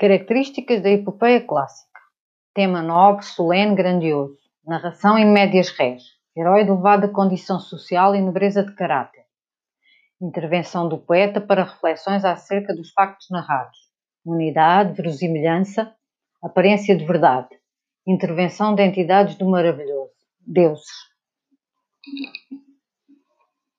Características da epopeia clássica. Tema nobre, solene, grandioso. Narração em médias res. Herói de elevada condição social e nobreza de caráter. Intervenção do poeta para reflexões acerca dos factos narrados. Unidade, verosimilhança, aparência de verdade. Intervenção de entidades do maravilhoso. Deuses.